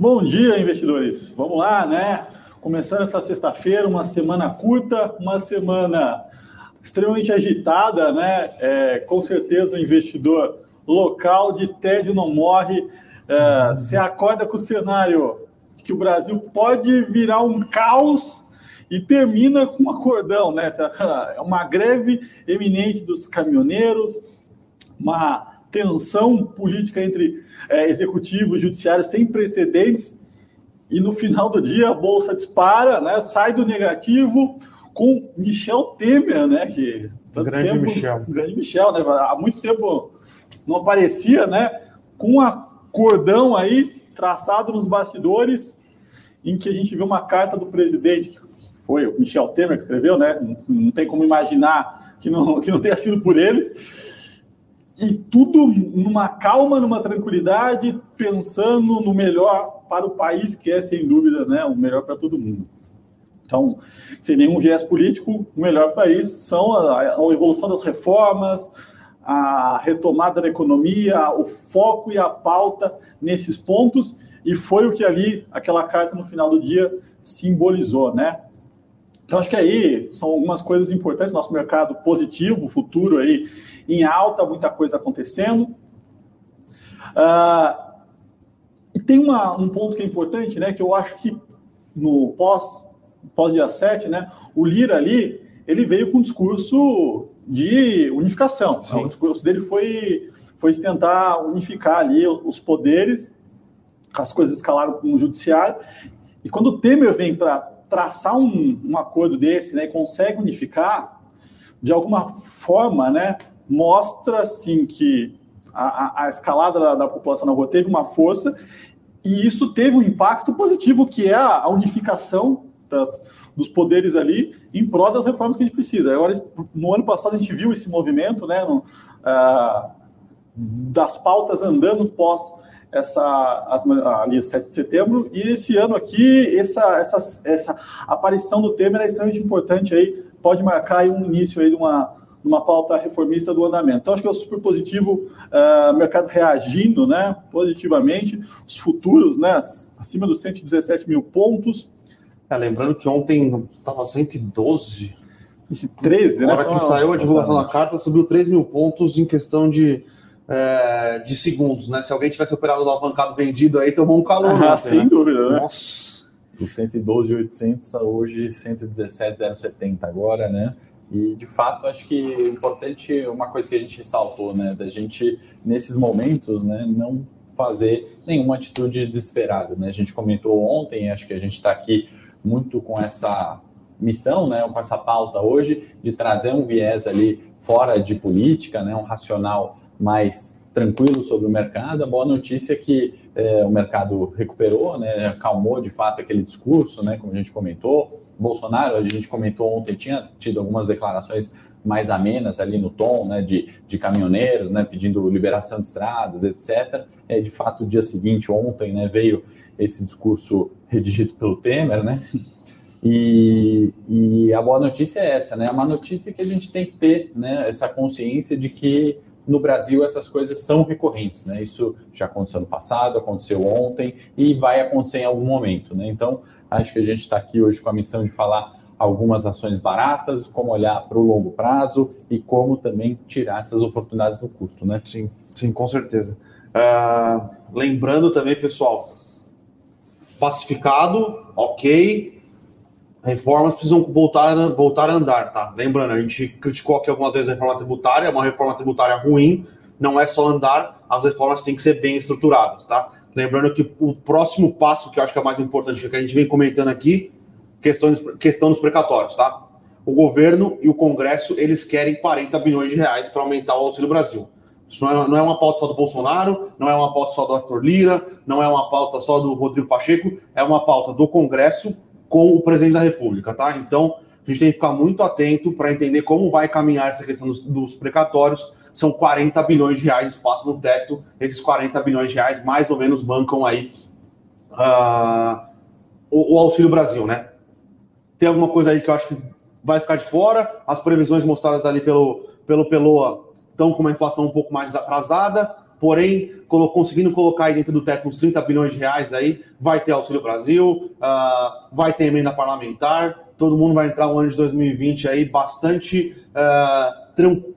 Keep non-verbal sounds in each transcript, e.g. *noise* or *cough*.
Bom dia, investidores. Vamos lá, né? Começando essa sexta-feira, uma semana curta, uma semana extremamente agitada, né? É, com certeza o investidor local de tédio não morre. É, se acorda com o cenário que o Brasil pode virar um caos e termina com um acordão, né? É uma greve eminente dos caminhoneiros, uma tensão política entre é, executivo e judiciário sem precedentes, e no final do dia a bolsa dispara, né? Sai do negativo com Michel Temer, né? Que grande tempo, Michel, grande Michel, né? Há muito tempo não aparecia, né? Com um acordão aí traçado nos bastidores, em que a gente viu uma carta do presidente foi o Michel Temer que escreveu, né? Não, não tem como imaginar que não, que não tenha sido por ele. E tudo numa calma, numa tranquilidade, pensando no melhor para o país, que é, sem dúvida, né, o melhor para todo mundo. Então, sem nenhum viés político, o melhor país são a, a evolução das reformas, a retomada da economia, o foco e a pauta nesses pontos, e foi o que ali, aquela carta no final do dia, simbolizou, né? Então, acho que aí são algumas coisas importantes. Nosso mercado positivo, futuro aí em alta, muita coisa acontecendo. Uh, e tem uma, um ponto que é importante, né? Que eu acho que no pós, pós dia 7, né? O Lira ali, ele veio com um discurso de unificação. O discurso dele foi, foi de tentar unificar ali os poderes, as coisas escalaram com o judiciário. E quando o Temer vem para traçar um, um acordo desse né, e consegue unificar, de alguma forma, né, mostra assim que a, a escalada da, da, população na rua teve uma força e isso teve um impacto positivo, que é a, a unificação das, dos poderes ali em prol das reformas que a gente precisa. Agora, no ano passado, a gente viu esse movimento né, no, uh, das pautas andando pós essa as, ali o 7 de setembro e esse ano aqui essa, essa, essa aparição do Temer é extremamente importante aí pode marcar aí um início aí de uma uma pauta reformista do andamento. Então, acho que é super positivo uh, mercado reagindo né, positivamente, os futuros né, acima dos 117 mil pontos. É, lembrando que ontem estava 112. Esse 13, né? Na hora que saiu a divulgação da carta, subiu 3 mil pontos em questão de é, de segundos, né? Se alguém tivesse operado no alavancado vendido aí, tomou um calor. Ah, ontem, sem né? dúvida, né? Nossa. Do 112,800 a hoje 117,070 agora, né? E de fato, acho que é importante uma coisa que a gente ressaltou, né? Da gente, nesses momentos, né, não fazer nenhuma atitude desesperada, né? A gente comentou ontem, acho que a gente está aqui muito com essa missão, né, com essa pauta hoje, de trazer um viés ali fora de política, né, um racional mais tranquilo sobre o mercado. A boa notícia é que é, o mercado recuperou, né, acalmou de fato aquele discurso, né, como a gente comentou. Bolsonaro, a gente comentou ontem, tinha tido algumas declarações mais amenas ali no tom né, de, de caminhoneiros, né, pedindo liberação de estradas, etc. É, de fato, o dia seguinte, ontem, né, veio esse discurso redigido pelo Temer, né? E, e, a boa notícia é essa, né? A má notícia é que a gente tem que ter né, essa consciência de que no Brasil essas coisas são recorrentes, né? Isso já aconteceu no passado, aconteceu ontem e vai acontecer em algum momento, né? Então, acho que a gente está aqui hoje com a missão de falar algumas ações baratas, como olhar para o longo prazo e como também tirar essas oportunidades no curto, né? Sim, sim, com certeza. Uh, lembrando também, pessoal, pacificado, ok, reformas precisam voltar, voltar a andar, tá? Lembrando, a gente criticou aqui algumas vezes a reforma tributária, é uma reforma tributária ruim, não é só andar, as reformas têm que ser bem estruturadas, tá? Lembrando que o próximo passo, que eu acho que é mais importante, que a gente vem comentando aqui, questão, questão dos precatórios, tá? O governo e o Congresso, eles querem 40 bilhões de reais para aumentar o Auxílio Brasil. Isso não é, não é uma pauta só do Bolsonaro, não é uma pauta só do Arthur Lira, não é uma pauta só do Rodrigo Pacheco, é uma pauta do Congresso com o presidente da República, tá? Então, a gente tem que ficar muito atento para entender como vai caminhar essa questão dos, dos, precatórios. São 40 bilhões de reais espaço no teto. Esses 40 bilhões de reais mais ou menos bancam aí uh, o, o, Auxílio Brasil, né? Tem alguma coisa aí que eu acho que vai ficar de fora. As previsões mostradas ali pelo, pelo Peloa estão com uma inflação um pouco mais atrasada. porém conseguindo colocar aí dentro do teto uns 30 bilhões de reais aí, vai ter Auxílio Brasil, uh, vai ter emenda parlamentar, todo mundo vai entrar o ano de 2020 aí bastante uh,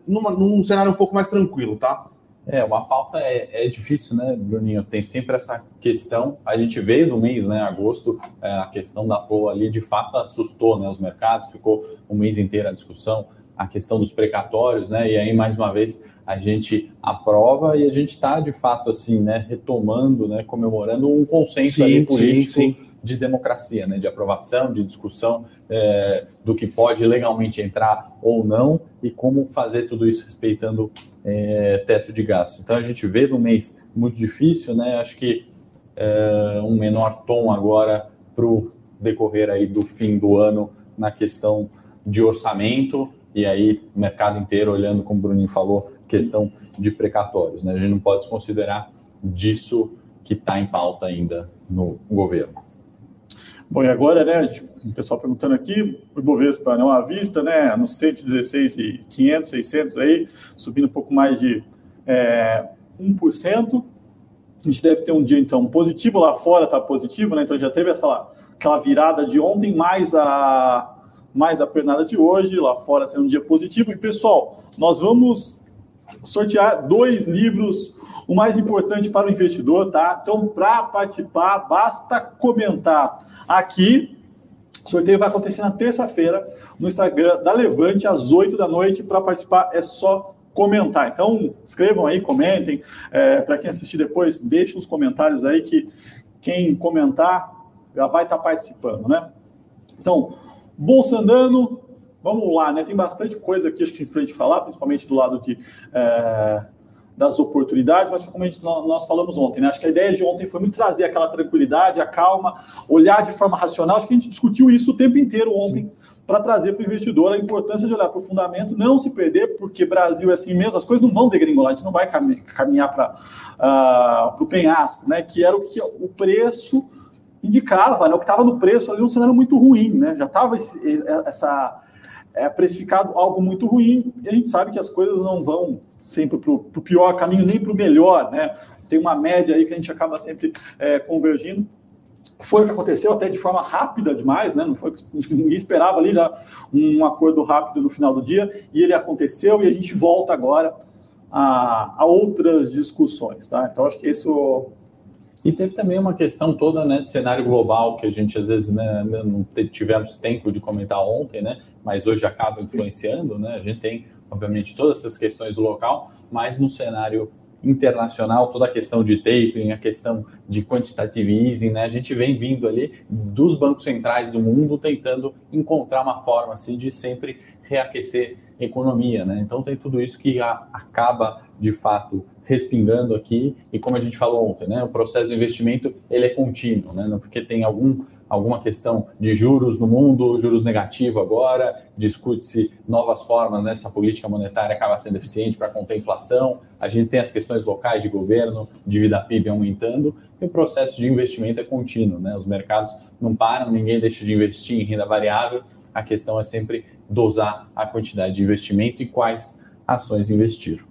numa, num cenário um pouco mais tranquilo, tá? É, uma pauta é, é, difícil, né, Bruninho? Tem sempre essa questão. A gente veio no mês, né, agosto, é, a questão da POA ali de fato assustou né, os mercados, ficou um mês inteiro a discussão, a questão dos precatórios, né? E aí, mais uma vez, a gente aprova e a gente está, de fato, assim, né, retomando, né, comemorando um consenso sim, ali político. Sim, sim de democracia, né, de aprovação, de discussão é, do que pode legalmente entrar ou não e como fazer tudo isso respeitando é, teto de gastos. Então a gente vê no mês muito difícil, né? Acho que é, um menor tom agora para o decorrer aí do fim do ano na questão de orçamento e aí o mercado inteiro olhando, como o Bruninho falou, questão de precatórios. Né? A gente não pode desconsiderar disso que está em pauta ainda no governo. Bom, e agora, né, o pessoal perguntando aqui, o Ibovespa não à vista, né, no 116 e 500, 600 aí, subindo um pouco mais de é, 1%. A gente deve ter um dia, então, positivo lá fora, está positivo, né, então já teve essa, aquela virada de ontem, mais a, mais a pernada de hoje, lá fora sendo um dia positivo. E, pessoal, nós vamos sortear dois livros o mais importante para o investidor, tá? Então, para participar, basta comentar Aqui, o sorteio vai acontecer na terça-feira no Instagram da Levante, às 8 da noite. Para participar, é só comentar. Então, escrevam aí, comentem. É, Para quem assistir depois, deixe os comentários aí que quem comentar já vai estar tá participando, né? Então, Bolsa andando, vamos lá, né? Tem bastante coisa aqui acho que para a gente falar, principalmente do lado de. É das oportunidades, mas como nós falamos ontem, né? Acho que a ideia de ontem foi muito trazer aquela tranquilidade, a calma, olhar de forma racional. Acho que a gente discutiu isso o tempo inteiro ontem para trazer para o investidor a importância de olhar para o fundamento, não se perder, porque Brasil é assim mesmo, as coisas não vão degringolar, a gente não vai caminhar para uh, ah, o penhasco, né? Que era o que o preço indicava, né? O que estava no preço ali um cenário muito ruim, né? Já estava essa é, precificado algo muito ruim, e a gente sabe que as coisas não vão sempre para o pior caminho, nem para o melhor, né? Tem uma média aí que a gente acaba sempre é, convergindo. Foi o que aconteceu até de forma rápida demais, né? Não foi *laughs* ninguém esperava ali já um acordo rápido no final do dia, e ele aconteceu, e a gente volta agora a, a outras discussões, tá? Então acho que isso e teve também uma questão toda né, de cenário global, que a gente às vezes né, não tivemos tempo de comentar ontem, né, mas hoje acaba influenciando. Né, a gente tem obviamente, todas essas questões do local, mas no cenário internacional, toda a questão de tapering, a questão de quantitative easing, né? A gente vem vindo ali dos bancos centrais do mundo tentando encontrar uma forma assim de sempre reaquecer economia, né? Então tem tudo isso que acaba de fato respingando aqui e como a gente falou ontem, né? O processo de investimento ele é contínuo, né? Porque tem algum alguma questão de juros no mundo, juros negativo agora, discute-se novas formas, né? política monetária acaba sendo eficiente para conter a inflação, a gente tem as questões locais de governo, dívida PIB aumentando, e o processo de investimento é contínuo, né? Os mercados não param, ninguém deixa de investir em renda variável, a questão é sempre dosar a quantidade de investimento e quais ações investir.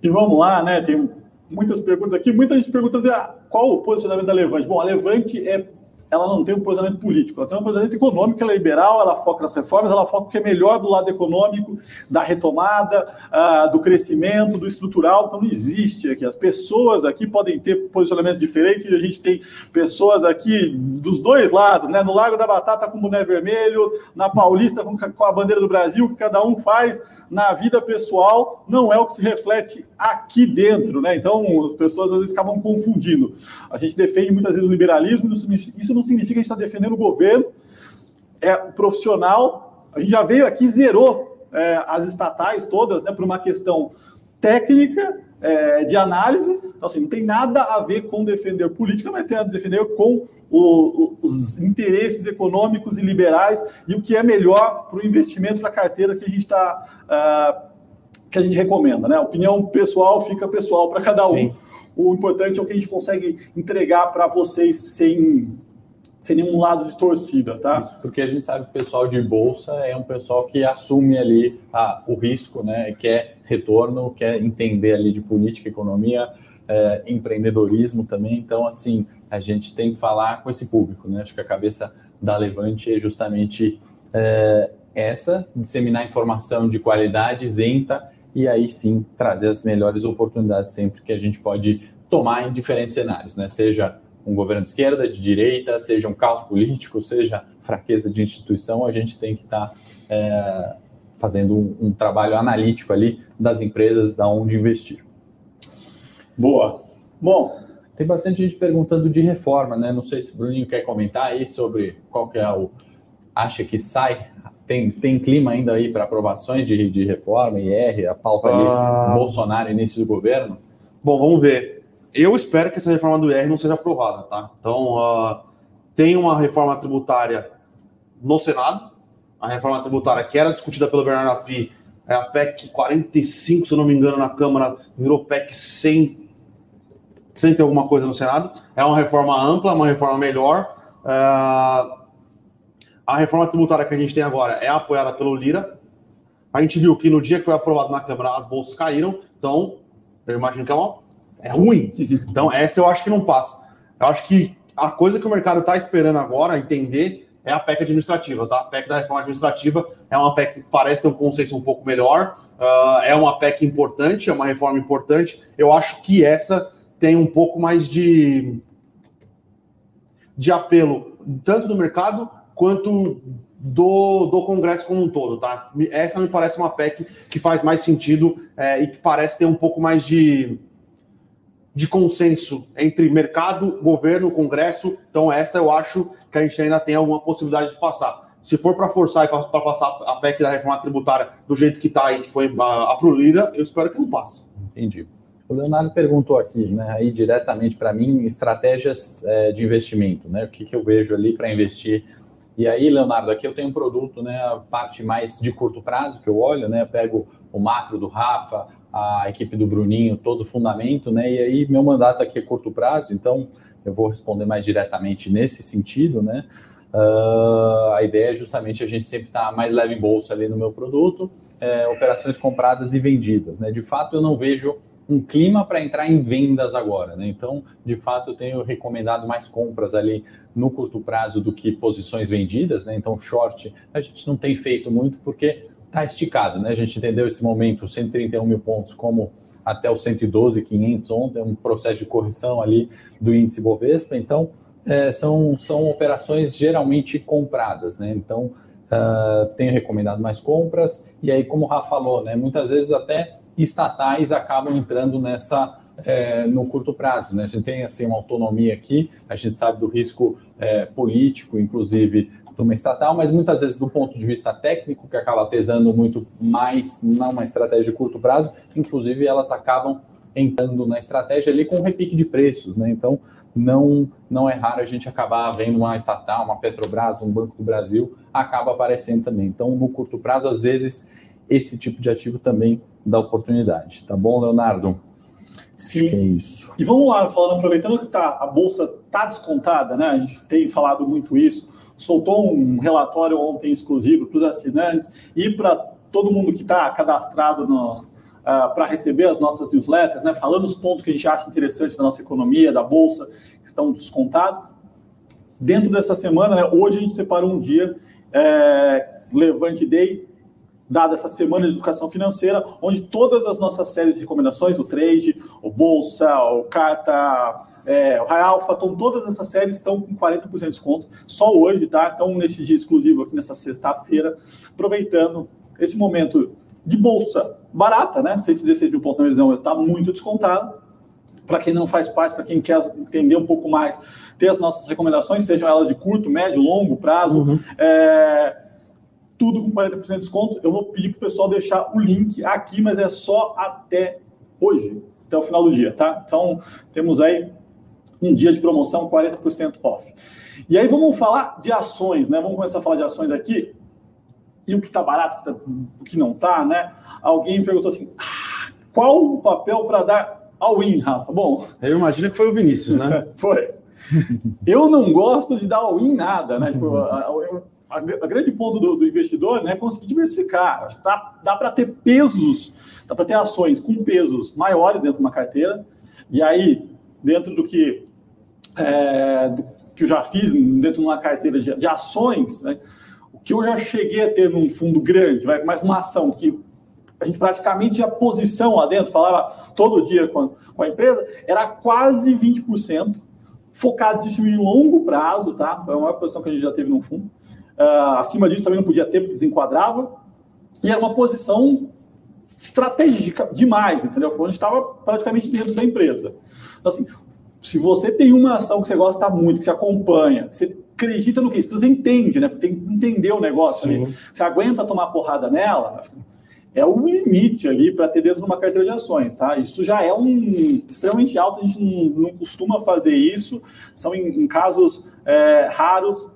E vamos lá, né? Tem muitas perguntas aqui. Muita gente pergunta ah, qual o posicionamento da Levante. Bom, a Levante é ela não tem um posicionamento político, ela tem um posicionamento econômico, ela é liberal, ela foca nas reformas, ela foca o que é melhor do lado econômico, da retomada, uh, do crescimento, do estrutural, então não existe aqui. As pessoas aqui podem ter posicionamentos diferentes, a gente tem pessoas aqui dos dois lados, né? No Lago da Batata com o boné vermelho, na Paulista com, com a bandeira do Brasil, que cada um faz na vida pessoal não é o que se reflete aqui dentro, né? Então, as pessoas às vezes acabam confundindo. A gente defende muitas vezes o liberalismo, isso não significa que a gente está defendendo o governo, é profissional. A gente já veio aqui zerou é, as estatais todas, né, por uma questão técnica é, de análise. Então, assim, não tem nada a ver com defender política, mas tem a defender com o, o, os interesses econômicos e liberais e o que é melhor para o investimento para a carteira que a gente está. Uh, que a gente recomenda, né? A opinião pessoal fica pessoal para cada um. Sim. O importante é o que a gente consegue entregar para vocês sem sem nenhum lado de torcida, tá? Isso, porque a gente sabe que o pessoal de bolsa é um pessoal que assume ali ah, o risco, né? Quer retorno, quer entender ali de política, economia, é, empreendedorismo também. Então, assim, a gente tem que falar com esse público, né? Acho que a cabeça da Levante é justamente é, essa, disseminar informação de qualidade isenta e aí sim trazer as melhores oportunidades sempre que a gente pode tomar em diferentes cenários, né? Seja um governo de esquerda, de direita, seja um caos político, seja fraqueza de instituição, a gente tem que estar tá, é, fazendo um, um, trabalho analítico ali das empresas, da onde investir. Boa. Bom, tem bastante gente perguntando de reforma, né? Não sei se o Bruninho quer comentar aí sobre qual que é o acha que sai. Tem, tem clima ainda aí para aprovações de, de reforma, IR, a pauta ali, ah. Bolsonaro, início do governo? Bom, vamos ver. Eu espero que essa reforma do IR não seja aprovada, tá? Então, uh, tem uma reforma tributária no Senado, a reforma tributária que era discutida pelo Bernardo Api, é a PEC 45, se eu não me engano, na Câmara, virou PEC 100, sem ter alguma coisa no Senado. É uma reforma ampla, uma reforma melhor. Uh, a reforma tributária que a gente tem agora é apoiada pelo Lira. A gente viu que no dia que foi aprovado na Câmara, as bolsas caíram. Então, eu imagino que é, uma, é ruim. Então, essa eu acho que não passa. Eu acho que a coisa que o mercado está esperando agora entender é a PEC administrativa, tá? A PEC da reforma administrativa é uma PEC que parece ter um consenso um pouco melhor, uh, é uma PEC importante, é uma reforma importante. Eu acho que essa tem um pouco mais de, de apelo, tanto do mercado quanto do, do Congresso como um todo, tá? Essa me parece uma PEC que faz mais sentido é, e que parece ter um pouco mais de, de consenso entre mercado, governo, Congresso. Então, essa eu acho que a gente ainda tem alguma possibilidade de passar. Se for para forçar e para passar a PEC da reforma tributária do jeito que está aí, que foi a, a Prolira, eu espero que não passe. Entendi. O Leonardo perguntou aqui, né, aí diretamente para mim, estratégias é, de investimento, né? O que, que eu vejo ali para investir e aí, Leonardo, aqui eu tenho um produto, né, a parte mais de curto prazo que eu olho, né, eu pego o macro do Rafa, a equipe do Bruninho, todo o fundamento, né, e aí meu mandato aqui é curto prazo, então eu vou responder mais diretamente nesse sentido, né, uh, a ideia é justamente a gente sempre estar tá mais leve em bolsa ali no meu produto, é, operações compradas e vendidas, né, de fato eu não vejo um clima para entrar em vendas agora, né? Então, de fato, eu tenho recomendado mais compras ali no curto prazo do que posições vendidas, né? Então, short a gente não tem feito muito porque está esticado, né? A gente entendeu esse momento, 131 mil pontos, como até o 112,500 ontem, um processo de correção ali do índice Bovespa. Então, é, são, são operações geralmente compradas, né? Então, uh, tenho recomendado mais compras. E aí, como o Rafa falou, né? Muitas vezes até estatais acabam entrando nessa é, no curto prazo. Né? A gente tem assim uma autonomia aqui, a gente sabe do risco é, político, inclusive de uma estatal, mas muitas vezes do ponto de vista técnico, que acaba pesando muito mais numa estratégia de curto prazo, inclusive elas acabam entrando na estratégia ali com repique de preços, né? Então não não é raro a gente acabar vendo uma estatal, uma Petrobras, um Banco do Brasil acaba aparecendo também. Então no curto prazo às vezes esse tipo de ativo também dá oportunidade. Tá bom, Leonardo? Sim. é isso. E vamos lá, falando, aproveitando que tá, a bolsa está descontada, né? A gente tem falado muito isso. Soltou um relatório ontem exclusivo para os assinantes e para todo mundo que está cadastrado no, uh, para receber as nossas newsletters, né? Falando os pontos que a gente acha interessantes da nossa economia, da bolsa, que estão descontados. Dentro dessa semana, né, hoje a gente separou um dia, é, Levante Day, dada essa semana de educação financeira, onde todas as nossas séries de recomendações, o trade, o bolsa, o carta, é, o High Alpha, então, todas essas séries estão com 40% de desconto só hoje, tá? Então, nesse dia exclusivo aqui nessa sexta-feira, aproveitando esse momento de bolsa barata, né? 116 mil pontos na visão está muito descontado. Para quem não faz parte, para quem quer entender um pouco mais, ter as nossas recomendações, sejam elas de curto, médio, longo prazo. Uhum. É, tudo com 40% de desconto. Eu vou pedir para o pessoal deixar o link aqui, mas é só até hoje, até o final do dia, tá? Então, temos aí um dia de promoção, 40% off. E aí vamos falar de ações, né? Vamos começar a falar de ações aqui. E o que está barato, tá, o que não está, né? Alguém perguntou assim: ah, qual o papel para dar all-in, Rafa? Bom. Eu imagino que foi o Vinícius, né? *laughs* foi. Eu não gosto de dar all-in nada, né? Tipo, a, a grande ponto do, do, investidor né, é conseguir diversificar. Dá, dá para ter pesos, dá para ter ações com pesos maiores dentro de uma carteira, e aí, dentro do que, é, que eu já fiz dentro de uma carteira de, de ações, né, o que eu já cheguei a ter num fundo grande, vai, mais uma ação que a gente praticamente tinha posição lá dentro, falava todo dia com, com a empresa, era quase 20%, focado em longo prazo, tá? Foi a maior posição que a gente já teve no fundo. Uh, acima disso também não podia ter, porque desenquadrava. E era uma posição estratégica demais, entendeu? Quando a gente estava praticamente dentro da empresa. Então, assim, se você tem uma ação que você gosta muito, que você acompanha, você acredita no que? Se você entende, né? Tem que entender o negócio Sim. ali. Você aguenta tomar porrada nela, é o limite ali para ter dentro de uma carteira de ações, tá? Isso já é um extremamente alto, a gente não, não costuma fazer isso, são em, em casos é, raros.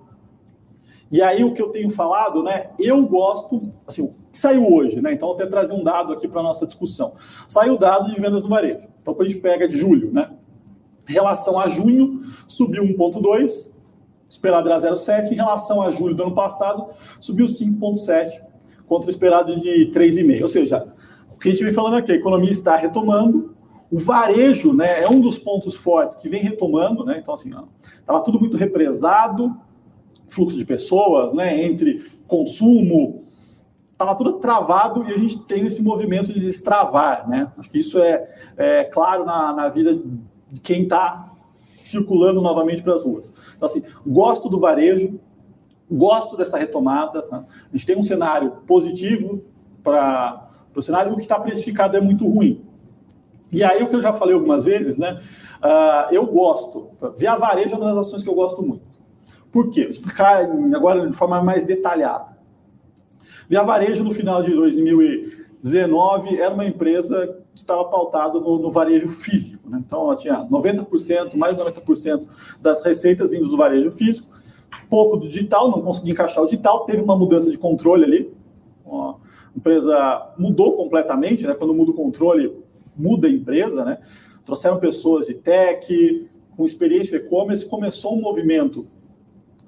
E aí o que eu tenho falado, né? Eu gosto, assim, o que saiu hoje, né? Então vou até trazer um dado aqui para nossa discussão. Saiu o dado de vendas no varejo. Então quando a gente pega de julho, né? Relação a junho, subiu 1,2, esperado era 0,7. Em relação a julho do ano passado, subiu 5,7 contra o esperado de 3,5. Ou seja, o que a gente vem falando aqui, a economia está retomando, o varejo né, é um dos pontos fortes que vem retomando, né? Então, assim, estava tudo muito represado, fluxo de pessoas, né? Entre consumo, estava tudo travado e a gente tem esse movimento de destravar, né? Acho que isso é, é claro na, na vida de quem está circulando novamente para as ruas. Então, assim, gosto do varejo, gosto dessa retomada. Tá? A gente tem um cenário positivo para o cenário, o que está precificado é muito ruim. E aí, o que eu já falei algumas vezes, né? Uh, eu gosto, Via Varejo é uma das ações que eu gosto muito. Por quê? Vou explicar agora de forma mais detalhada. Via Varejo, no final de 2019, era uma empresa que estava pautada no, no, varejo físico. Né? Então, ela tinha 90%, mais de 90% das receitas vindo do varejo físico pouco do digital, não consegui encaixar o digital, teve uma mudança de controle ali. A empresa mudou completamente, né? Quando muda o controle, muda a empresa, né? Trouxeram pessoas de tech, com experiência e-commerce, começou um movimento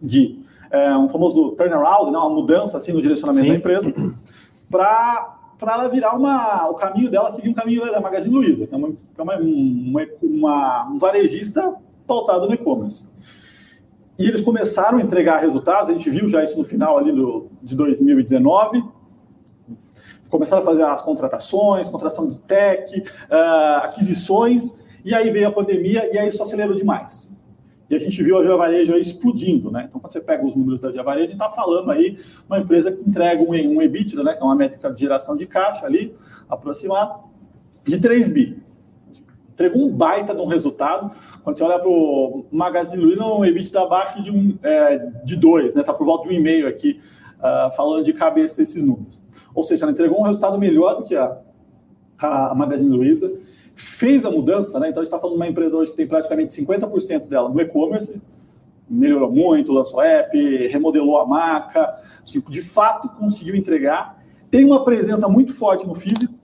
de é, um famoso turnaround, né? uma mudança assim no direcionamento Sim. da empresa, para para ela virar uma, o caminho dela seguir um caminho da Magazine Luiza, que é, uma, é uma, uma, uma, um varejista pautado no e-commerce. E eles começaram a entregar resultados, a gente viu já isso no final ali do, de 2019. Começaram a fazer as contratações, contratação de tech, uh, aquisições, e aí veio a pandemia e aí isso acelerou demais. E a gente viu a Via Varejo explodindo, né? Então, quando você pega os números da Via Varejo, a gente está falando aí uma empresa que entrega um, um EBITDA, né? Que é uma métrica de geração de caixa ali, aproximada, de 3 bi entregou um baita de um resultado. Quando você olha para o Magazine Luiza, um EBITDA abaixo de, um, é, de dois, né? Está por volta de um e meio aqui, uh, falando de cabeça esses números. Ou seja, ela entregou um resultado melhor do que a, a Magazine Luiza, fez a mudança, né? Então a gente está falando de uma empresa hoje que tem praticamente 50% dela no e-commerce, melhorou muito, lançou app, remodelou a marca, tipo, de fato conseguiu entregar. Tem uma presença muito forte no físico,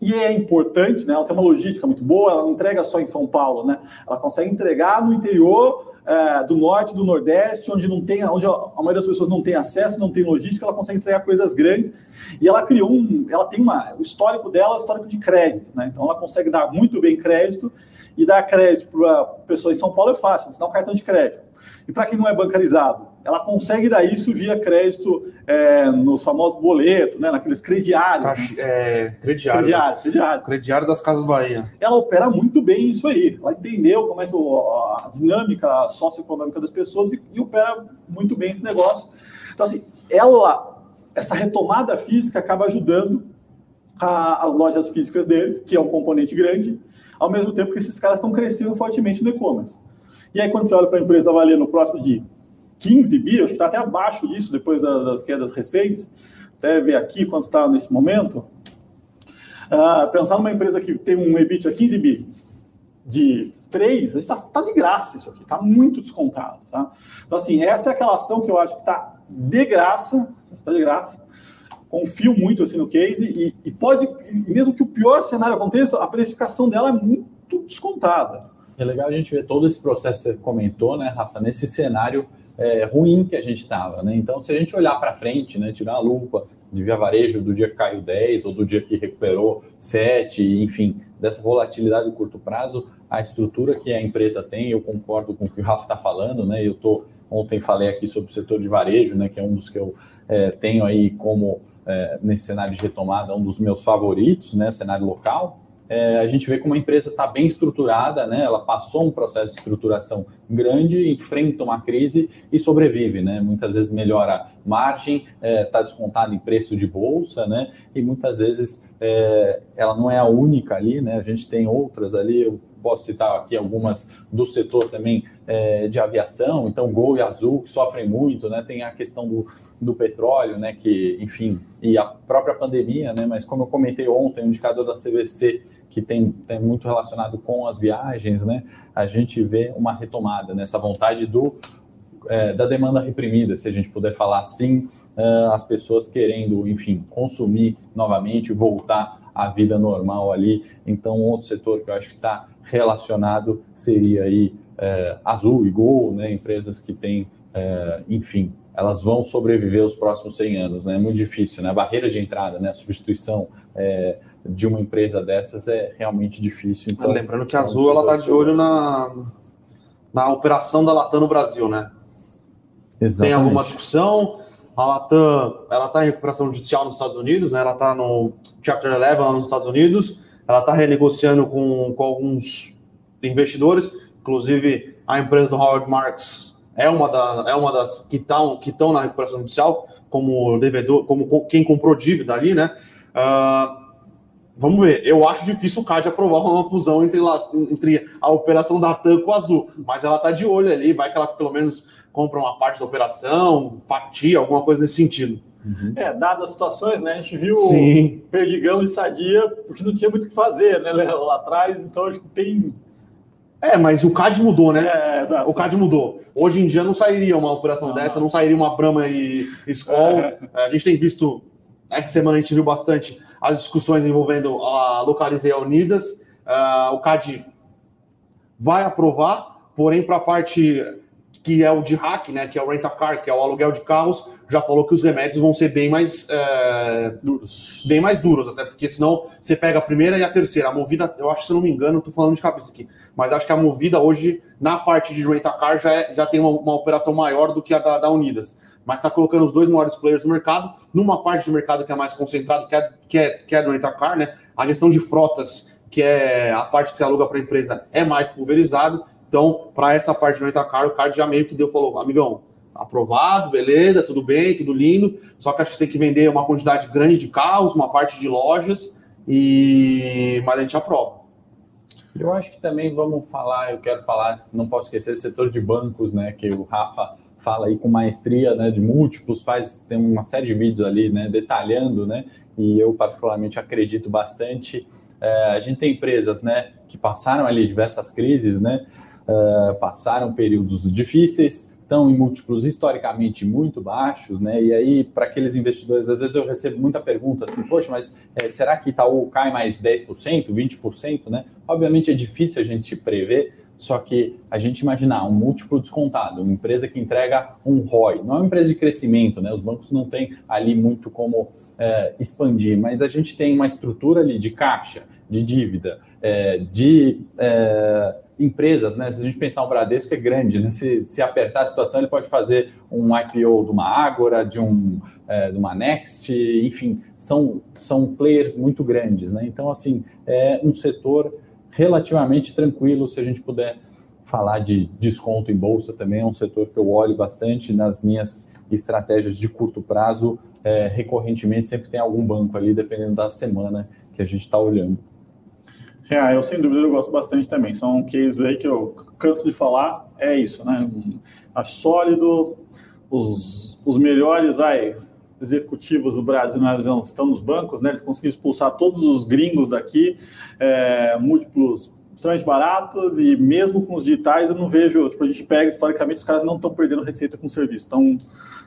e é importante, né? Ela tem uma logística muito boa, ela não entrega só em São Paulo, né? Ela consegue entregar no interior é, do norte, do nordeste, onde não tem, onde a, maioria das pessoas não tem acesso, não tem logística, ela consegue entregar coisas grandes. E ela criou um, ela tem uma, o histórico dela é o histórico de crédito, né? Então ela consegue dar muito bem crédito e dar crédito para pessoas em São Paulo é fácil, você dá um cartão de crédito. E para quem não é bancarizado, ela consegue dar isso via crédito é, nos famosos boletos, né, naqueles crediários. Né? É, crediário, crediário, crediário. Crediário das Casas Bahia. Ela opera muito bem isso aí. Ela entendeu como é que a dinâmica socioeconômica das pessoas e, e opera muito bem esse negócio. Então, assim, ela, essa retomada física acaba ajudando a, as lojas físicas deles, que é um componente grande, ao mesmo tempo que esses caras estão crescendo fortemente no e-commerce. E aí, quando você olha para a empresa valer no próximo dia 15 bi, acho que está até abaixo disso depois das quedas recentes, até ver aqui quanto está nesse momento. Uh, pensar numa empresa que tem um EBIT a 15 bi de 3, a gente está tá de graça isso aqui, está muito descontado. Tá? Então, assim, essa é aquela ação que eu acho que está de graça, está de graça, confio muito assim no case e, e pode, e mesmo que o pior cenário aconteça, a precificação dela é muito descontada. É legal a gente ver todo esse processo que você comentou, né, Rafa, nesse cenário é, ruim que a gente estava. Né? Então, se a gente olhar para frente, né, tirar a lupa de via varejo do dia que caiu 10 ou do dia que recuperou 7, enfim, dessa volatilidade de curto prazo, a estrutura que a empresa tem, eu concordo com o que o Rafa está falando, né? Eu tô, ontem falei aqui sobre o setor de varejo, né, que é um dos que eu é, tenho aí como, é, nesse cenário de retomada, um dos meus favoritos, né, cenário local é, a gente vê como a empresa está bem estruturada, né? ela passou um processo de estruturação grande, enfrenta uma crise e sobrevive. Né? Muitas vezes melhora margem, está é, tá descontado em preço de bolsa, né? e muitas vezes é, ela não é a única ali, né? a gente tem outras ali, posso citar aqui algumas do setor também é, de aviação, então Gol e Azul, que sofrem muito, né? Tem a questão do, do petróleo, né? Que, enfim, e a própria pandemia, né? Mas como eu comentei ontem, o indicador da CVC, que tem, tem muito relacionado com as viagens, né? A gente vê uma retomada nessa vontade do, é, da demanda reprimida, se a gente puder falar assim, é, as pessoas querendo, enfim, consumir novamente, voltar à vida normal ali. Então, outro setor que eu acho que está relacionado seria aí é, Azul e Gol, né, empresas que têm, é, enfim, elas vão sobreviver os próximos 100 anos, né? É muito difícil, né? A barreira de entrada, né? A substituição é, de uma empresa dessas é realmente difícil. Então, Lembrando que a Azul ela está de olho na, na operação da Latam no Brasil, né? Exatamente. Tem alguma discussão? A Latam ela está em recuperação judicial nos Estados Unidos, né? Ela está no Chapter 11 lá nos Estados Unidos. Ela está renegociando com, com alguns investidores, inclusive a empresa do Howard Marks é uma, da, é uma das que estão que na recuperação judicial, como devedor, como quem comprou dívida ali, né? Uh, vamos ver. Eu acho difícil o CAD aprovar uma fusão entre, entre a operação da TAM com a Azul, mas ela está de olho ali, vai que ela pelo menos compra uma parte da operação, fatia, alguma coisa nesse sentido. Uhum. É, dadas as situações, né? A gente viu Sim. Perdigão e Sadia, porque não tinha muito o que fazer, né, lá atrás, então acho que tem. É, mas o CAD mudou, né? É, exato. O CAD mudou. Hoje em dia não sairia uma operação não, dessa, não. não sairia uma Brahma e Skoll. É. A gente tem visto, essa semana a gente viu bastante as discussões envolvendo a Localize e a Unidas. Uh, o CAD vai aprovar, porém, para a parte que é o de hack, né, que é o rent-a-car, que é o aluguel de carros, já falou que os remédios vão ser bem mais é, duros. Bem mais duros, até porque senão você pega a primeira e a terceira. A movida, eu acho, se eu não me engano, estou falando de cabeça aqui, mas acho que a movida hoje, na parte de rent-a-car, já, é, já tem uma, uma, operação maior do que a da, da Unidas. Mas está colocando os dois maiores players no mercado, numa parte de mercado que é mais concentrado, que é, que é, que é do rent-a-car, né? A gestão de frotas, que é a parte que você aluga para a empresa, é mais pulverizado então, para essa parte de rentar car, o card já meio que deu, falou, amigão, aprovado, beleza, tudo bem, tudo lindo, só que que você tem que vender uma quantidade grande de carros, uma parte de lojas, e mas a gente aprova. Eu acho que também vamos falar, eu quero falar, não posso esquecer, setor de bancos, né, que o Rafa fala aí com maestria, né, de múltiplos, faz, tem uma série de vídeos ali, né, detalhando, né, e eu particularmente acredito bastante. É, a gente tem empresas, né, que passaram ali diversas crises, né, uh, passaram períodos difíceis, estão em múltiplos historicamente muito baixos, né? E aí, para aqueles investidores, às vezes eu recebo muita pergunta assim, poxa, mas é, será que Itaú cai mais 10%, 20%, né? Obviamente é difícil a gente prever, só que a gente imaginar um múltiplo descontado, uma empresa que entrega um ROI, não é uma empresa de crescimento, né? Os bancos não têm ali muito como é, expandir, mas a gente tem uma estrutura ali de caixa, de dívida, é, de é, empresas, né? Se a gente pensar um Bradesco é grande, né? Se, se apertar a situação, ele pode fazer um IPO de uma Agora, de, um, é, de uma Next, enfim, são, são players muito grandes, né? Então, assim, é um setor relativamente tranquilo, se a gente puder falar de desconto em bolsa também, é um setor que eu olho bastante nas minhas estratégias de curto prazo, é, recorrentemente sempre tem algum banco ali, dependendo da semana que a gente está olhando. É, eu sem dúvida eu gosto bastante também. São cases aí que eu canso de falar, é isso, né? Acho sólido, os, os melhores, vai, executivos do Brasil na visão estão nos bancos, né? Eles conseguiram expulsar todos os gringos daqui, é, múltiplos extremamente baratos e mesmo com os digitais eu não vejo, tipo, a gente pega historicamente os caras não estão perdendo receita com serviço, estão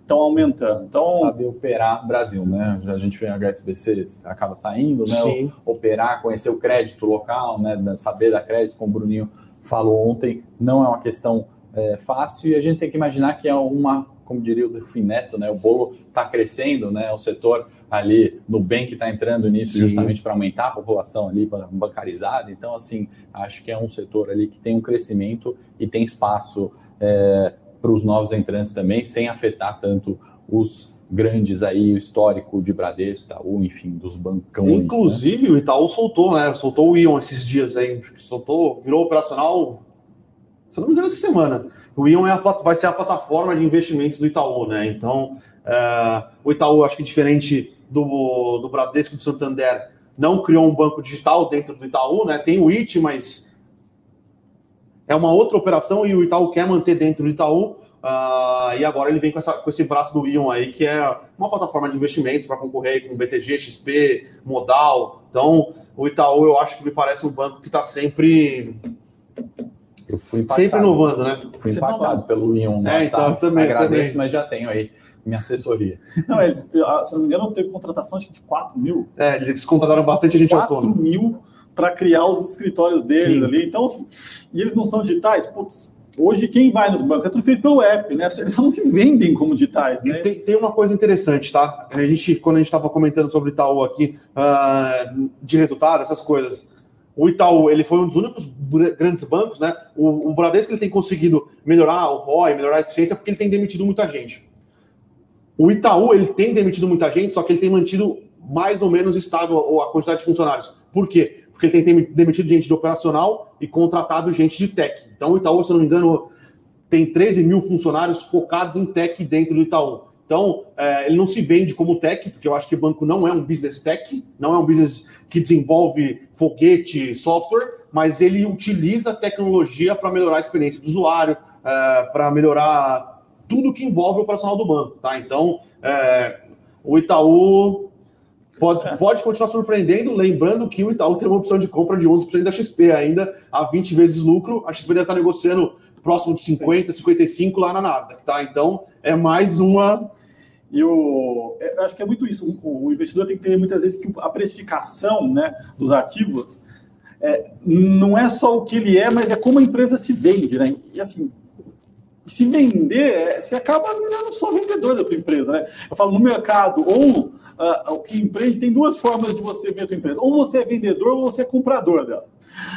estão aumentando. Então, saber operar Brasil, né? A gente vê HSBC acaba saindo, né? Sim. Operar, conhecer o crédito local, né? Saber da crédito, como o Bruninho falou ontem, não é uma questão é, fácil e a gente tem que imaginar que é uma, como diria o Delfim Neto, né, o bolo está crescendo, né, o setor ali no bem que está entrando nisso Sim. justamente para aumentar a população ali bancarizada. Então, assim, acho que é um setor ali que tem um crescimento e tem espaço é, para os novos entrantes também, sem afetar tanto os grandes aí, o histórico de Bradesco, Itaú, enfim, dos bancões. Né? Inclusive, né? o Itaú soltou, né? Soltou o Ion esses dias aí, soltou, virou operacional, se não me engano, essa semana. O Ion é a, vai ser a plataforma de investimentos do Itaú, né? Então, é, o Itaú, acho que diferente do, do Bradesco do Santander, não criou um banco digital dentro do Itaú, né? Tem o IT, mas é uma outra operação e o Itaú quer manter dentro do Itaú. Uh, e agora ele vem com, essa, com esse braço do Ion aí, que é uma plataforma de investimentos para concorrer com BTG, XP, Modal. Então, o Itaú eu acho que me parece um banco que está sempre. Eu fui impactado. Sempre inovando, né? Fui impactado pelo Ion. É, então, também. Agradeço, também. mas já tenho aí minha assessoria. *laughs* Não, eles, se não me engano, teve contratação acho que de 4 mil. É, eles contrataram bastante gente 4 autônoma. 4 mil para criar os escritórios deles Sim. ali. Então, e eles não são digitais? Putz, Hoje, quem vai nos bancos é tudo feito pelo app, né? Eles só não se vendem como digitais, né? Tem, tem, uma coisa interessante, tá? A gente, quando a gente estava comentando sobre o Itaú aqui, uh, de resultado, essas coisas. O Itaú, ele foi um dos únicos grandes bancos, né? O, o Bradesco ele tem conseguido melhorar o ROI, melhorar a eficiência, porque ele tem demitido muita gente. O Itaú, ele tem demitido muita gente, só que ele tem mantido mais ou menos estável a quantidade de funcionários. Por quê? Porque tem demitido gente de operacional e contratado gente de tech. Então, o Itaú, se não me engano, tem 13 mil funcionários focados em tech dentro do Itaú. Então, é, ele não se vende como tech, porque eu acho que o banco não é um business tech, não é um business que desenvolve foguete, software, mas ele utiliza tecnologia para melhorar a experiência do usuário, é, para melhorar tudo que envolve o operacional do banco. Tá? Então, é, o Itaú Pode, pode continuar surpreendendo, lembrando que o Itaú tem uma opção de compra de 11% da XP ainda, a 20 vezes lucro. A XP deve estar negociando próximo de 50, Sim. 55 lá na Nasdaq, tá? Então é mais uma. E o, é, eu acho que é muito isso. O, investidor tem que ter muitas vezes que a precificação né, dos ativos é, não é só o que ele é, mas é como a empresa se vende, né? E assim, se vender, é, você acaba virando só vendedor da tua empresa, né? Eu falo no mercado, ou uh, o que empreende, tem duas formas de você ver a tua empresa. Ou você é vendedor ou você é comprador dela.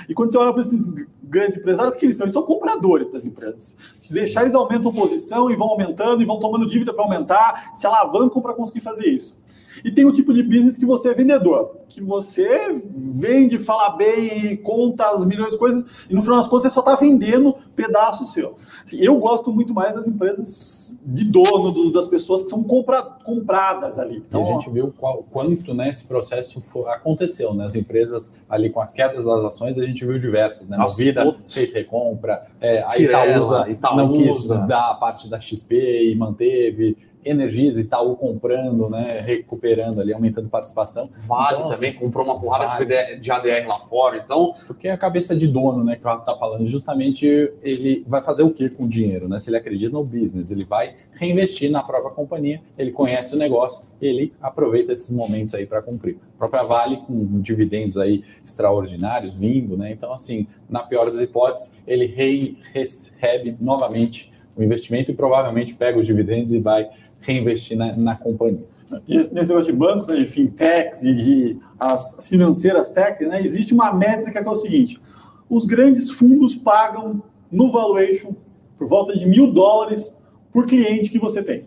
E quando você olha para esses grandes empresários, o que eles são? Eles são compradores das empresas. Se deixar, eles aumentam posição e vão aumentando e vão tomando dívida para aumentar, se alavancam para conseguir fazer isso. E tem o tipo de business que você é vendedor, que você vende, fala bem, conta as milhões de coisas, e no final das contas você só está vendendo pedaço seu. Assim, eu gosto muito mais das empresas de dono, do, das pessoas que são compra, compradas ali. Então, e a gente viu qual, quanto né, esse processo for, aconteceu, né? As empresas ali com as quedas das ações, a gente viu diversas, né? Nossa, outros. fez recompra, é, a Itaúsa, Itaúsa não quis dar a parte da XP e manteve. Energias Itaú comprando, né, recuperando ali, aumentando participação. Vale então, também assim, comprou uma porrada vale. de ADR lá fora, então... Porque é a cabeça de dono, né, que o Rafa está falando, justamente ele vai fazer o que com o dinheiro, né? Se ele acredita no business, ele vai reinvestir na própria companhia, ele conhece o negócio, ele aproveita esses momentos aí para cumprir. A própria Vale com dividendos aí extraordinários vindo, né? Então, assim, na pior das hipóteses, ele re recebe novamente o investimento e provavelmente pega os dividendos e vai reinvestir na, na companhia. E nesse negócio de bancos, né, de fintechs e de as, as financeiras tech, né, existe uma métrica que é o seguinte: os grandes fundos pagam no valuation por volta de mil dólares por cliente que você tem.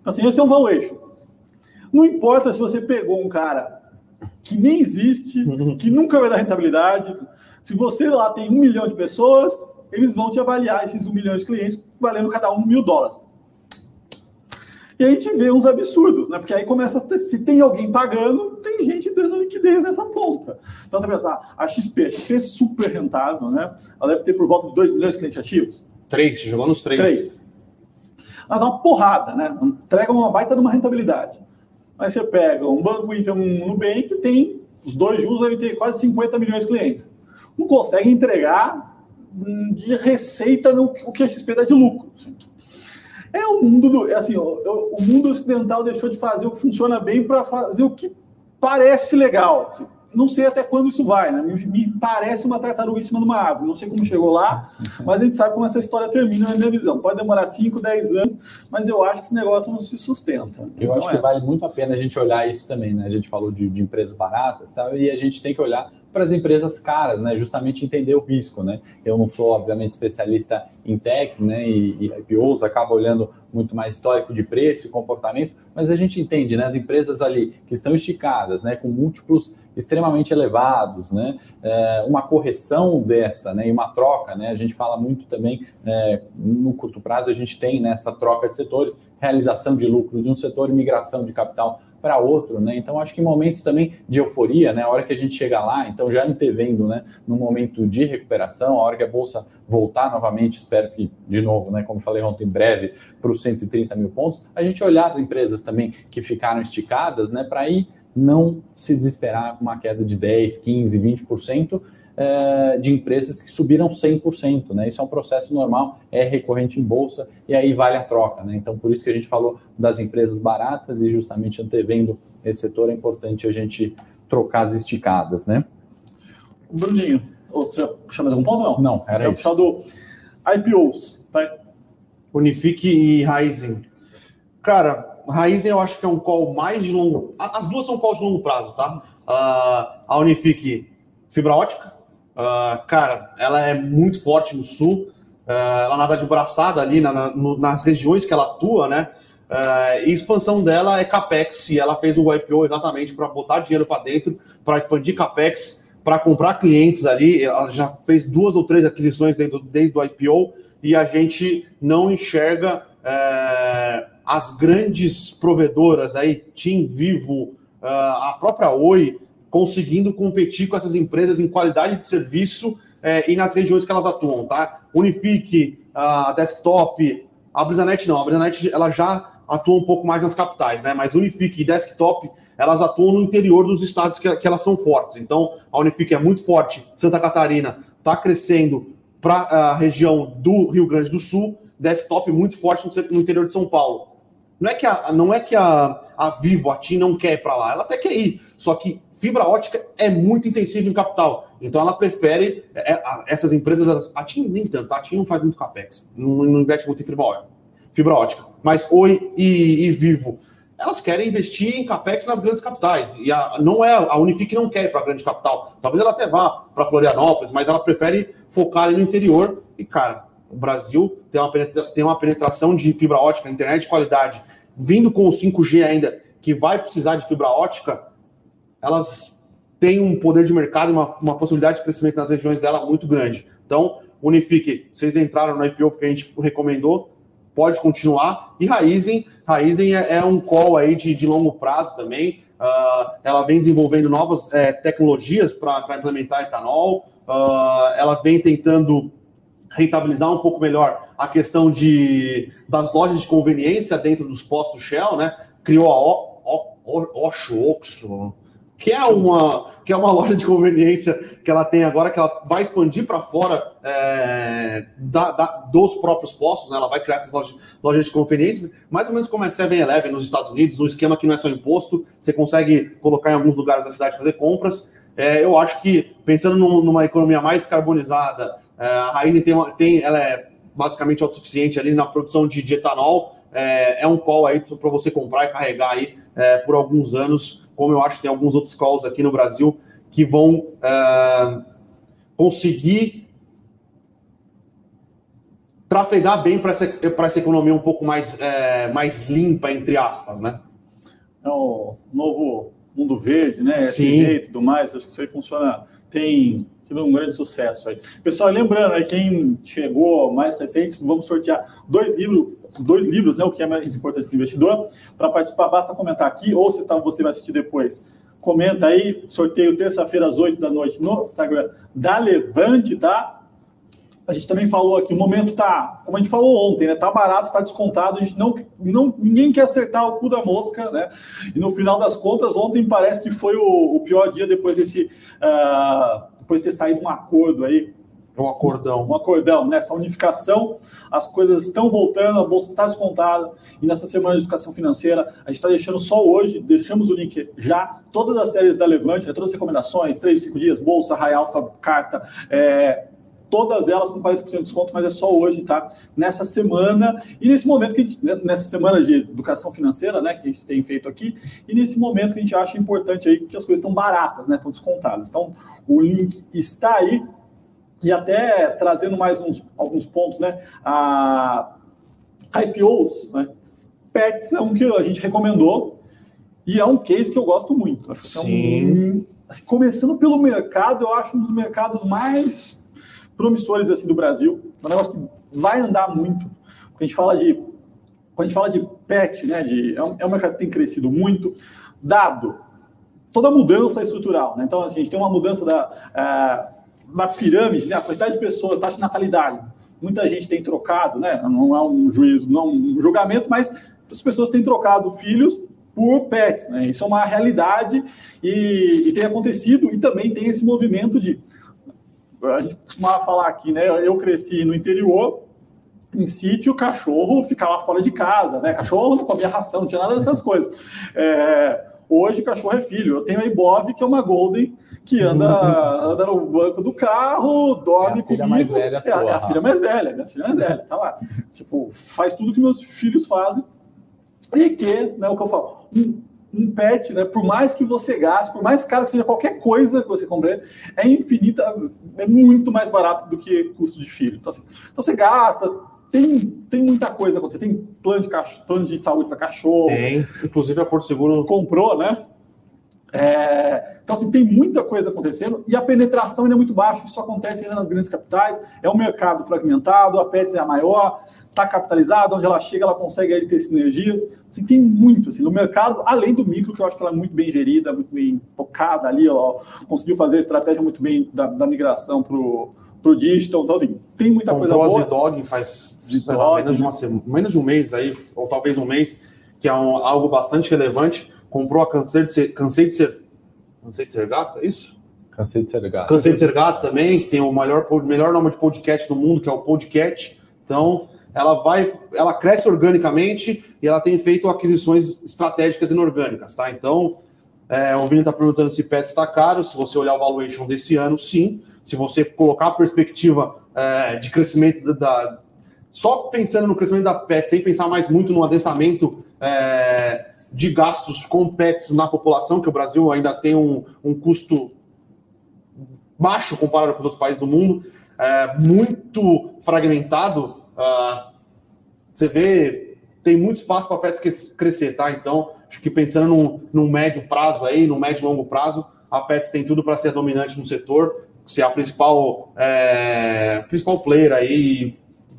Então, assim, esse é um valuation. Não importa se você pegou um cara que nem existe, que nunca vai dar rentabilidade. Se você lá tem um milhão de pessoas, eles vão te avaliar esses um milhão de clientes valendo cada um mil dólares. E a gente vê uns absurdos, né? Porque aí começa a ter, se tem alguém pagando, tem gente dando liquidez nessa ponta. Então você pensar, a XP, a XP é super rentável, né? Ela deve ter por volta de 2 milhões de clientes ativos. Três, jogou nos três. Três. Mas é uma porrada, né? Entrega uma baita de uma rentabilidade. Aí você pega um Banco Inter, um Nubank, que tem, os dois juntos devem ter quase 50 milhões de clientes. Não consegue entregar de receita no, o que a XP dá de lucro. Assim. É o mundo do. É assim, o mundo ocidental deixou de fazer o que funciona bem para fazer o que parece legal. não sei até quando isso vai, né? Me, me, parece uma tartaruga em cima de uma árvore. Não sei como chegou lá, *laughs* mas a gente sabe como essa história termina na minha visão. Pode demorar 5, 10 anos, mas eu acho que esse negócio não se sustenta. Eu acho que essa. vale muito a pena a gente olhar isso também, né? A gente falou de, de empresas baratas? E a gente tem que olhar para as empresas caras, né? Justamente entender o risco, né? Eu não sou, obviamente, especialista em techs, né? E, e IPOs, acaba olhando muito mais histórico de preço e comportamento, mas a gente entende, né? As empresas ali que estão esticadas, né? Com múltiplos extremamente elevados, né? É, uma correção dessa, né? E uma troca, né? A gente fala muito também é, no curto prazo a gente tem né, troca de setores, realização de lucro de um setor migração de capital para outro, né? Então acho que momentos também de euforia, né? A hora que a gente chega lá, então já antevendo, né? No momento de recuperação, a hora que a bolsa voltar novamente, espero que de novo, né? Como falei ontem, em breve para os 130 mil pontos, a gente olhar as empresas também que ficaram esticadas, né? Para ir não se desesperar com uma queda de 10, 15, 20% é, de empresas que subiram 100%, né? Isso é um processo normal, é recorrente em bolsa e aí vale a troca, né? Então, por isso que a gente falou das empresas baratas e justamente antevendo esse setor, é importante a gente trocar as esticadas, né? Bruninho, você chama de algum ponto não? Não, era é isso. do IPOs, tá? Unifique e Raizen. Cara, Raizen eu acho que é um call mais de longo... As duas são calls de longo prazo, tá? Uh, a Unifique, fibra ótica, Uh, cara, ela é muito forte no sul, uh, ela nada de braçada ali na, na, no, nas regiões que ela atua, né? Uh, e expansão dela é capex, e ela fez o IPO exatamente para botar dinheiro para dentro, para expandir capex, para comprar clientes ali. Ela já fez duas ou três aquisições desde, desde o IPO e a gente não enxerga as grandes provedoras aí, Team Vivo, a própria Oi, conseguindo competir com essas empresas em qualidade de serviço é, e nas regiões que elas atuam, tá? Unifique, a Desktop, a Brisanet não, a Brisanet ela já atua um pouco mais nas capitais, né? Mas Unifique e Desktop, elas atuam no interior dos estados que, que elas são fortes. Então, a Unifique é muito forte, Santa Catarina está crescendo para a região do Rio Grande do Sul, Desktop muito forte no interior de São Paulo. Não é que a, não é que a, a Vivo, a TIM não quer ir para lá, ela até quer ir, só que fibra ótica é muito intensiva em capital. Então ela prefere é, é essas empresas. A TIM nem tanto, a TIM não faz muito capex, não, não investe muito em fibra ótica. Fibra ótica. Mas Oi e, e Vivo, elas querem investir em capex nas grandes capitais. E a, não é a Unifique não quer ir para a grande capital. Talvez ela até vá para Florianópolis, mas ela prefere focar no interior. E cara, o Brasil tem uma, tem uma penetração de fibra ótica, internet de qualidade, vindo com o 5G ainda, que vai precisar de fibra ótica elas têm um poder de mercado, uma, uma possibilidade de crescimento nas regiões dela muito grande. Então, Unifique, vocês entraram no IPO porque a gente recomendou, pode continuar. E Raizen, Raizen é, é um call aí de, de longo prazo também. Uh, ela vem desenvolvendo novas é, tecnologias para implementar etanol. Uh, ela vem tentando rentabilizar um pouco melhor a questão de, das lojas de conveniência dentro dos postos Shell, né? Criou a Oxo, Oxo, que é uma que é uma *laughs* loja de conveniência que ela tem agora, que ela vai expandir para fora é, da, da, dos próprios postos, né? ela vai criar essas lojas, lojas de conveniência, mais ou menos como é 7-Eleven nos Estados Unidos, um esquema que não é só imposto, você consegue colocar em alguns lugares da cidade fazer compras. É, eu acho que, pensando num, numa economia mais carbonizada, a Raizen tem, uma, tem, ela é basicamente autossuficiente ali na produção de, de etanol, é, é um call aí para você comprar e carregar aí é, por alguns anos como eu acho que tem alguns outros calls aqui no Brasil que vão uh, conseguir trafegar bem para essa, essa economia um pouco mais, é, mais limpa, entre aspas, né? É o novo mundo verde, né? Sim. e tudo mais, acho que isso aí funciona, tem tido um grande sucesso aí. Pessoal, lembrando, aí, quem chegou mais recente, vamos sortear dois livros dois livros, né, o que é mais importante para o investidor. Para participar, basta comentar aqui, ou se tá, você vai assistir depois, comenta aí, sorteio terça-feira às 8 da noite no Instagram da Levante, tá? A gente também falou aqui, o momento tá, como a gente falou ontem, né? Tá barato, tá descontado, a gente não, não ninguém quer acertar o cu da mosca, né? E no final das contas, ontem parece que foi o, o pior dia depois desse, uh, depois de ter saído um acordo aí um acordão. Um acordão, nessa né? unificação, as coisas estão voltando, a bolsa está descontada, e nessa semana de educação financeira, a gente está deixando só hoje, deixamos o link já, todas as séries da Levante, né, todas as recomendações, 3 5 dias, bolsa, Rai Alfa, carta, é, todas elas com 40% de desconto, mas é só hoje, tá? Nessa semana, e nesse momento que a gente, né, nessa semana de educação financeira, né, que a gente tem feito aqui, e nesse momento que a gente acha importante aí que as coisas estão baratas, né, estão descontadas. Então, o link está aí, e até trazendo mais uns, alguns pontos, né? A IPOs, né? Pets é um que a gente recomendou e é um case que eu gosto muito. Acho Sim. que é um, assim, começando pelo mercado, eu acho um dos mercados mais promissores assim do Brasil. É um negócio que vai andar muito. Quando a gente fala de quando a gente fala de pet, né? De, é, um, é um mercado que tem crescido muito. Dado toda mudança estrutural, né? Então assim, a gente tem uma mudança da uh, na pirâmide, né, a quantidade de pessoas, taxa de natalidade, muita gente tem trocado, né, não é um juízo, não um julgamento, mas as pessoas têm trocado filhos por pets, né, isso é uma realidade e, e tem acontecido e também tem esse movimento de, a gente costumava falar aqui, né, eu cresci no interior, em sítio, o cachorro ficava fora de casa, né? Cachorro não comia ração, não tinha nada dessas coisas. É, hoje, cachorro é filho. Eu tenho a Ibov, que é uma Golden, que anda, anda no banco do carro, dorme é a filha comigo. Mais velha é, é a filha mais velha, minha filha mais velha, tá lá. tipo, faz tudo que meus filhos fazem. E que, né, o que eu falo, um, um pet, né, por mais que você gaste, por mais caro que seja qualquer coisa que você compre, é infinita, é muito mais barato do que custo de filho. Então, assim, então você gasta, tem, tem muita coisa acontecendo. Tem plano de, cachorro, plano de saúde para cachorro. Tem. Inclusive a Porto Seguro comprou, né? É, então, assim, tem muita coisa acontecendo e a penetração ainda é muito baixa. Isso acontece ainda nas grandes capitais. É um mercado fragmentado, a Pets é a maior, está capitalizada, onde ela chega, ela consegue aí ter sinergias. Assim, tem muito assim, no mercado, além do micro, que eu acho que ela é muito bem gerida, muito bem focada ali, ó, conseguiu fazer a estratégia muito bem da, da migração para o digital. Então, assim, tem muita Comprou coisa boa. a Dog faz menos, de uma semana, menos de um mês aí, ou talvez um mês, que é um, algo bastante relevante comprou a Cansei de Ser, Cansei de Ser, Cansei de Ser Gato, é isso? Cansei de Ser Gato. Cansei de Ser Gato também, que tem o maior, melhor nome de podcast do mundo, que é o Podcast. Então, ela vai, ela cresce organicamente e ela tem feito aquisições estratégicas inorgânicas, tá? Então, é, o Vini está perguntando se PET está caro. Se você olhar o valuation desse ano, sim. Se você colocar a perspectiva é, de crescimento da, da, Só pensando no crescimento da PET, sem pensar mais muito no adensamento é, de gastos com pets na população, que o Brasil ainda tem um, um custo baixo comparado com os outros países do mundo, é, muito fragmentado. Uh, você vê, tem muito espaço para pets crescer, tá? Então, acho que pensando num, num médio prazo aí, no médio e longo prazo, a Pets tem tudo para ser dominante no setor, ser a principal, é, principal player aí,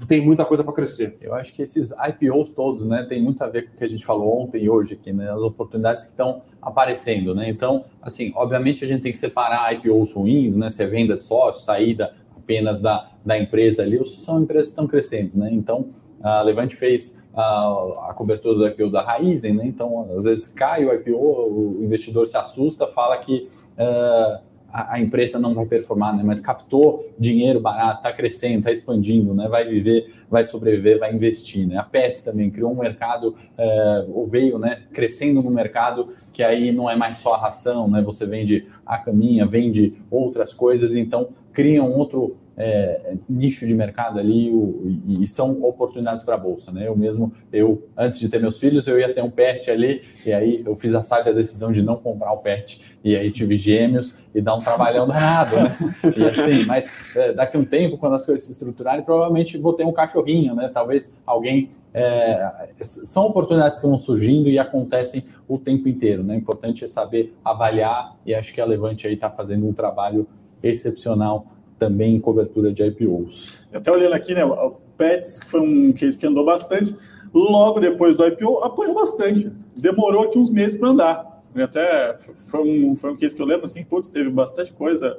tem muita coisa para crescer. Eu acho que esses IPOs todos, né, tem muito a ver com o que a gente falou ontem e hoje aqui, né, as oportunidades que estão aparecendo, né? Então, assim, obviamente a gente tem que separar IPOs ruins, né, se é venda de sócio, saída apenas da, da empresa ali, ou se são empresas que estão crescendo, né? Então, a Levante fez a, a cobertura do IPO da Raizen, né? Então, às vezes cai o IPO, o investidor se assusta, fala que uh, a, empresa não vai performar, né? Mas captou dinheiro barato, está crescendo, está expandindo, né? Vai viver, vai sobreviver, vai investir, né? A Pets também criou um mercado, é, ou veio, né? Crescendo no mercado que aí não é mais só a ração, né? Você vende a caminha, vende outras coisas, então cria um outro é, nicho de mercado ali o, e, e, são oportunidades para a bolsa, né? Eu mesmo, eu antes de ter meus filhos, eu ia ter um pet ali e aí eu fiz a sábia decisão de não comprar o pet e aí tive gêmeos e dá um trabalhão danado, né? *laughs* E assim, mas é, daqui a um tempo, quando as coisas se estruturarem, provavelmente vou ter um cachorrinho, né? Talvez alguém é, são oportunidades que vão surgindo e acontecem o tempo inteiro, né? O importante é saber avaliar e acho que a Levante aí está fazendo um trabalho excepcional também em cobertura de IPOs. Até olhando aqui, né, o Pets foi um case que andou bastante, logo depois do IPO apanhou bastante, demorou aqui uns meses para andar. E até foi um, foi um case que eu lembro assim, putz, teve bastante coisa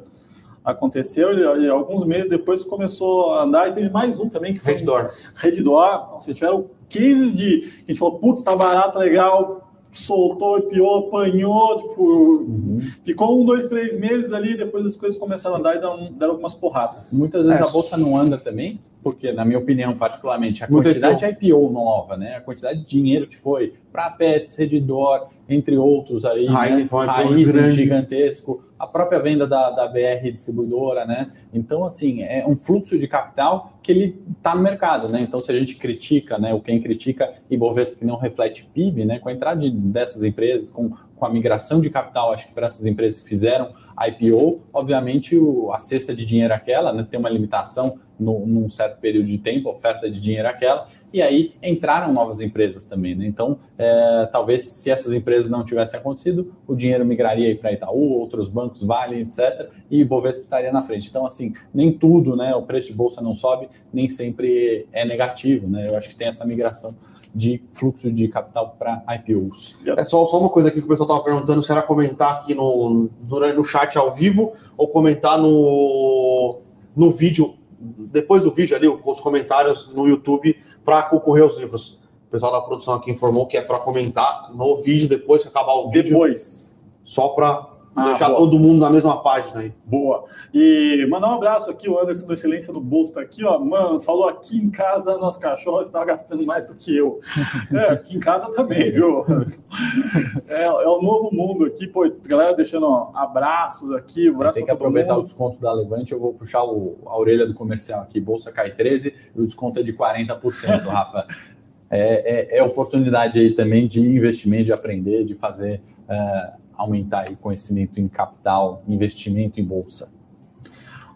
aconteceu e, alguns meses depois começou a andar e teve mais um também que foi Redditor. Redditor. Então, se tiveram cases de que a gente falou, putz, tá barato, legal, soltou o IPO, apanhou, tipo, uhum. ficou um, dois, três meses ali, depois as coisas começaram a andar e deram, deram algumas porradas. Muitas vezes é. a bolsa não anda também, porque, na minha opinião, particularmente, a quantidade de IPO nova, né? A quantidade de dinheiro que foi para Pets, Redditor, entre outros aí, Raiz, né? Raiz gigantesco, a própria venda da, da BR distribuidora, né? Então, assim, é um fluxo de capital que ele está no mercado, né? Então, se a gente critica, né? O quem critica Ibovespa que não reflete PIB, né? Com a entrada de, dessas empresas, com, com a migração de capital, acho que para essas empresas que fizeram IPO, obviamente o, a cesta de dinheiro é aquela, né? Tem uma limitação no, num certo período de tempo, oferta de dinheiro é aquela, e aí entraram novas empresas também, né? Então, é, talvez se essas empresas não tivessem acontecido, o dinheiro migraria para Itaú, outros bancos, Vale, etc., e Bovespa estaria na frente. Então, assim, nem tudo, né? O preço de bolsa não sobe, nem sempre é negativo, né? Eu acho que tem essa migração de fluxo de capital para IPOs. É só, só uma coisa aqui que o pessoal estava perguntando se era comentar aqui no, durante, no chat ao vivo ou comentar no, no vídeo, depois do vídeo ali, os comentários no YouTube para concorrer aos livros. O pessoal da produção aqui informou que é para comentar no vídeo depois que acabar o vídeo. Depois. Só para ah, deixar boa. todo mundo na mesma página aí. Boa. E mandar um abraço aqui, o Anderson da Excelência do Bolso tá aqui, ó. Mano, falou aqui em casa, nosso cachorro está gastando mais do que eu. *laughs* É, aqui em casa também, viu? É, é o novo mundo aqui, pô, galera deixando ó, abraços aqui. Abraço Tem que aproveitar o desconto da Levante, eu vou puxar o, a orelha do comercial aqui. Bolsa cai 13 e o desconto é de 40%, *laughs* Rafa. É, é, é, oportunidade aí também de investimento, de aprender, de fazer. Uh, aumentar o conhecimento em capital, investimento em bolsa?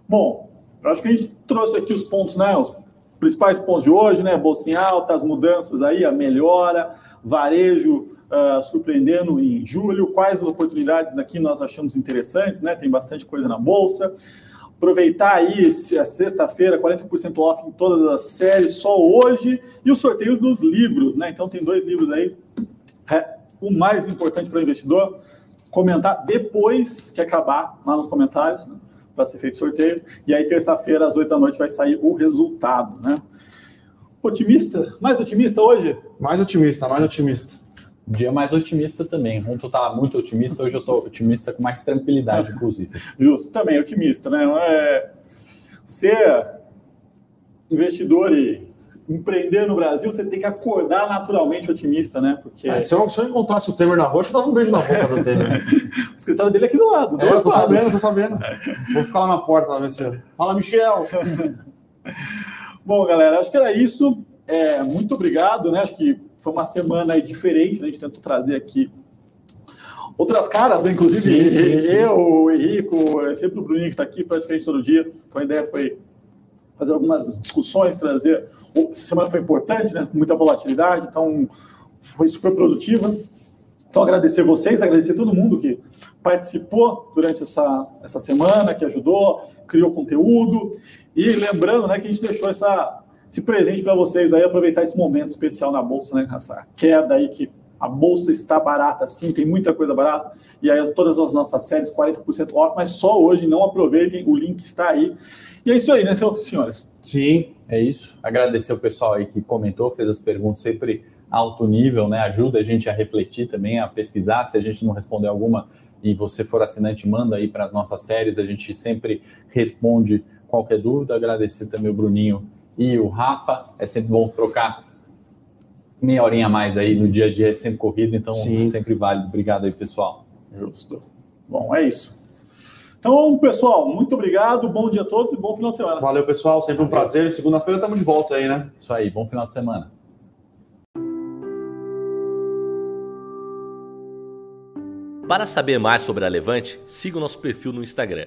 Bom, eu acho que a gente trouxe aqui os pontos, né? Os principais pontos de hoje, né? Bolsa em alta, as mudanças aí, a melhora, varejo uh, surpreendendo em julho. Quais oportunidades aqui nós achamos interessantes, né? Tem bastante coisa na bolsa. Aproveitar aí a sexta-feira, 40% off em todas as séries, só hoje. E os sorteios dos livros, né? Então tem dois livros aí. É, o mais importante para o investidor, comentar depois que acabar lá nos comentários, né, para ser feito sorteio. E aí, terça-feira, às 8 da noite, vai sair o resultado. Né? Otimista? Mais otimista hoje? Mais otimista, mais otimista. Dia mais otimista também. Ontem eu estava muito otimista, hoje eu estou otimista com mais tranquilidade, inclusive. *laughs* Justo, também otimista, né? É... Ser investidor e empreender no Brasil, você tem que acordar naturalmente otimista, né? Porque... É, se, eu, se eu encontrasse o Temer na rua, eu dava um beijo na boca do Temer. *laughs* o escritório dele é aqui do lado. É, eu tô sabendo, tô sabendo. Vou ficar lá na porta para ver se... Fala, Michel! *laughs* Bom, galera, acho que era isso. É, muito obrigado, né? Acho que foi uma semana diferente, né? a gente tentou trazer aqui outras caras, né? inclusive sim, sim, sim. eu, o Henrico, é sempre o Bruninho que está aqui praticamente todo dia. Então a ideia foi fazer algumas discussões, trazer essa semana foi importante, né? muita volatilidade, então foi super produtiva. Então, agradecer vocês, agradecer todo mundo que participou durante essa, essa semana, que ajudou, criou conteúdo. E lembrando né, que a gente deixou essa, esse presente para vocês aí, aproveitar esse momento especial na Bolsa, né? Essa queda aí que a Bolsa está barata, sim, tem muita coisa barata. E aí todas as nossas séries, 40% off, mas só hoje, não aproveitem, o link está aí. E é isso aí, né, senhores? Sim, é isso. Agradecer o pessoal aí que comentou, fez as perguntas sempre alto nível, né? Ajuda a gente a refletir também, a pesquisar. Se a gente não responder alguma e você for assinante, manda aí para as nossas séries, a gente sempre responde qualquer dúvida. Agradecer também o Bruninho e o Rafa. É sempre bom trocar meia horinha a mais aí no dia a dia, é sempre corrido, então Sim. sempre válido. Obrigado aí, pessoal. Justo. Bom, é isso. Então, pessoal, muito obrigado, bom dia a todos e bom final de semana. Valeu, pessoal, sempre um prazer. Segunda-feira estamos de volta aí, né? Isso aí, bom final de semana. Para saber mais sobre a Levante, siga o nosso perfil no Instagram,